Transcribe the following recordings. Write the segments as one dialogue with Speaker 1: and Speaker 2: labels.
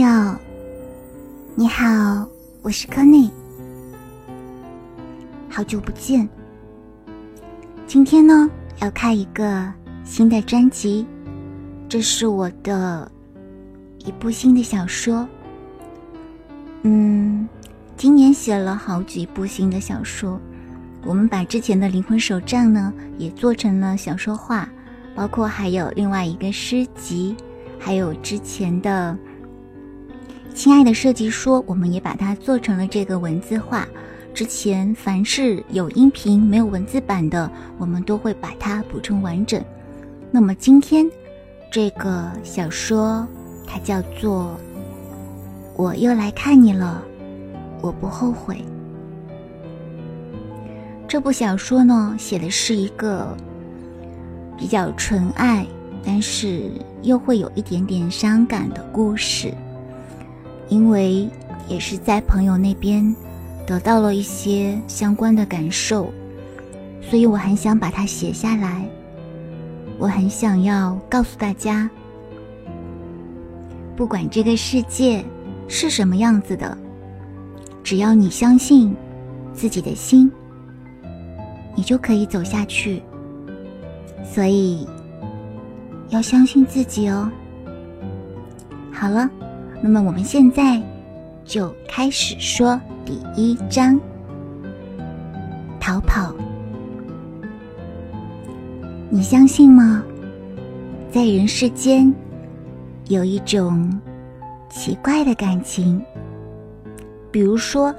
Speaker 1: 友，你好，我是柯内，好久不见。今天呢，要开一个新的专辑，这是我的一部新的小说。嗯，今年写了好几部新的小说，我们把之前的《灵魂手账》呢也做成了小说化，包括还有另外一个诗集，还有之前的。亲爱的设计说，我们也把它做成了这个文字化。之前凡是有音频没有文字版的，我们都会把它补充完整。那么今天这个小说，它叫做《我又来看你了》，我不后悔。这部小说呢，写的是一个比较纯爱，但是又会有一点点伤感的故事。因为也是在朋友那边得到了一些相关的感受，所以我很想把它写下来。我很想要告诉大家，不管这个世界是什么样子的，只要你相信自己的心，你就可以走下去。所以要相信自己哦。好了。那么我们现在就开始说第一章：逃跑。你相信吗？在人世间，有一种奇怪的感情。比如说，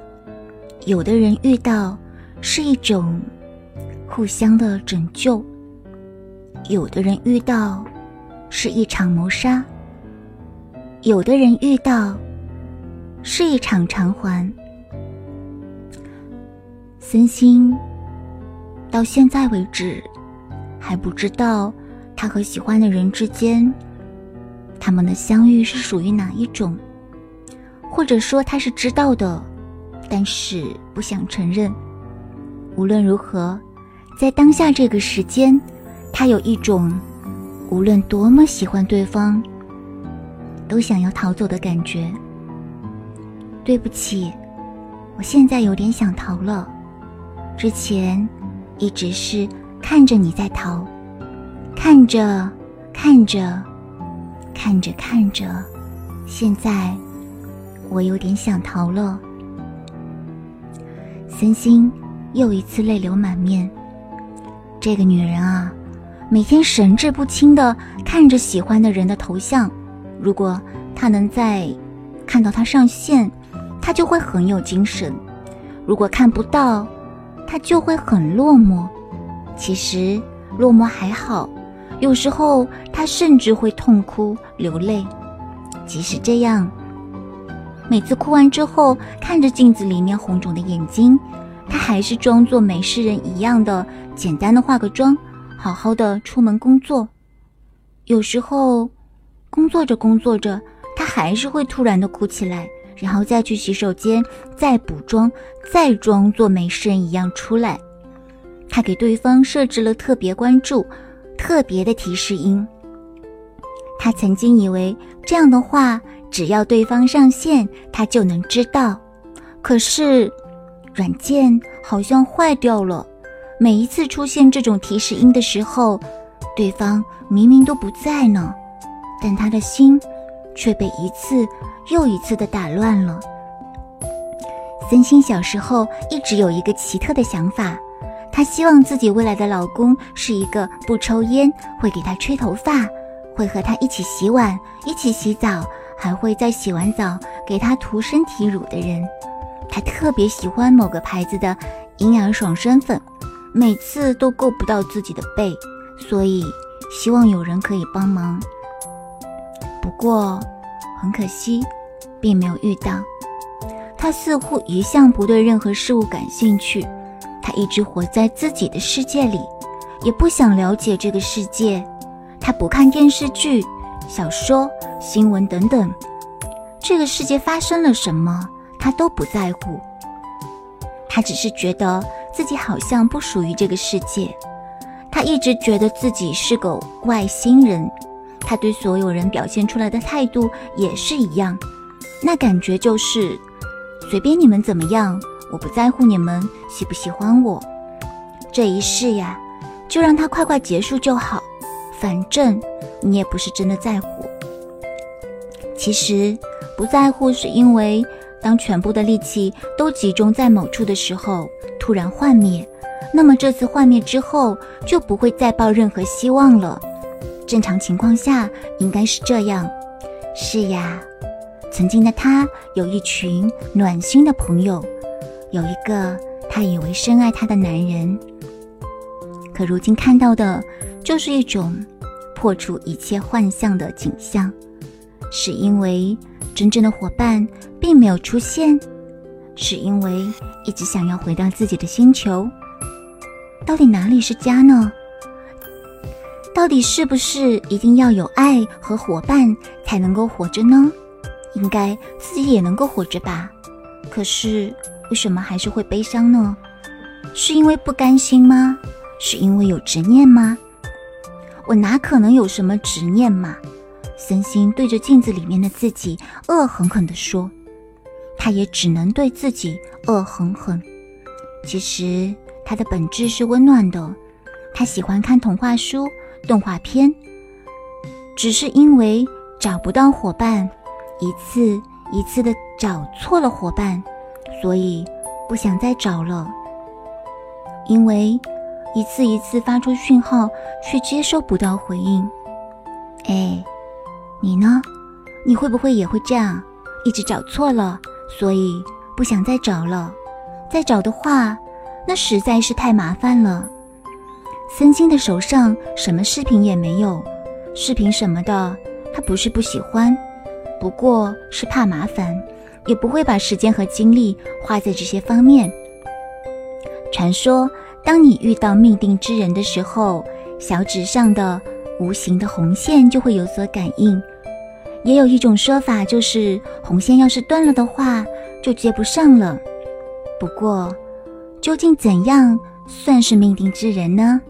Speaker 1: 有的人遇到是一种互相的拯救，有的人遇到是一场谋杀。有的人遇到是一场偿还。森星到现在为止还不知道他和喜欢的人之间，他们的相遇是属于哪一种，或者说他是知道的，但是不想承认。无论如何，在当下这个时间，他有一种无论多么喜欢对方。都想要逃走的感觉。对不起，我现在有点想逃了。之前一直是看着你在逃，看着看着看着看着，现在我有点想逃了。森心又一次泪流满面。这个女人啊，每天神志不清的看着喜欢的人的头像。如果他能在看到他上线，他就会很有精神；如果看不到，他就会很落寞。其实落寞还好，有时候他甚至会痛哭流泪。即使这样，每次哭完之后，看着镜子里面红肿的眼睛，他还是装作没事人一样的，简单的化个妆，好好的出门工作。有时候。工作着工作着，他还是会突然的哭起来，然后再去洗手间，再补妆，再装作没事人一样出来。他给对方设置了特别关注、特别的提示音。他曾经以为这样的话，只要对方上线，他就能知道。可是，软件好像坏掉了。每一次出现这种提示音的时候，对方明明都不在呢。但他的心却被一次又一次的打乱了。森心小时候一直有一个奇特的想法，她希望自己未来的老公是一个不抽烟、会给她吹头发、会和她一起洗碗、一起洗澡，还会在洗完澡给她涂身体乳的人。她特别喜欢某个牌子的营养爽身粉，每次都够不到自己的背，所以希望有人可以帮忙。不过，很可惜，并没有遇到。他似乎一向不对任何事物感兴趣，他一直活在自己的世界里，也不想了解这个世界。他不看电视剧、小说、新闻等等，这个世界发生了什么，他都不在乎。他只是觉得自己好像不属于这个世界。他一直觉得自己是个外星人。他对所有人表现出来的态度也是一样，那感觉就是随便你们怎么样，我不在乎你们喜不喜欢我。这一世呀，就让它快快结束就好，反正你也不是真的在乎。其实不在乎，是因为当全部的力气都集中在某处的时候，突然幻灭，那么这次幻灭之后就不会再抱任何希望了。正常情况下应该是这样。是呀，曾经的他有一群暖心的朋友，有一个他以为深爱他的男人，可如今看到的就是一种破除一切幻象的景象。是因为真正的伙伴并没有出现，是因为一直想要回到自己的星球。到底哪里是家呢？到底是不是一定要有爱和伙伴才能够活着呢？应该自己也能够活着吧？可是为什么还是会悲伤呢？是因为不甘心吗？是因为有执念吗？我哪可能有什么执念嘛？森心对着镜子里面的自己恶狠狠地说：“他也只能对自己恶狠狠。其实他的本质是温暖的，他喜欢看童话书、动画片，只是因为找不到伙伴，一次一次的找错了伙伴，所以不想再找了。因为一次一次发出讯号，却接收不到回应。哎。”你呢？你会不会也会这样，一直找错了，所以不想再找了？再找的话，那实在是太麻烦了。森星的手上什么饰品也没有，饰品什么的，他不是不喜欢，不过是怕麻烦，也不会把时间和精力花在这些方面。传说，当你遇到命定之人的时候，小指上的无形的红线就会有所感应。也有一种说法，就是红线要是断了的话，就接不上了。不过，究竟怎样算是命定之人呢？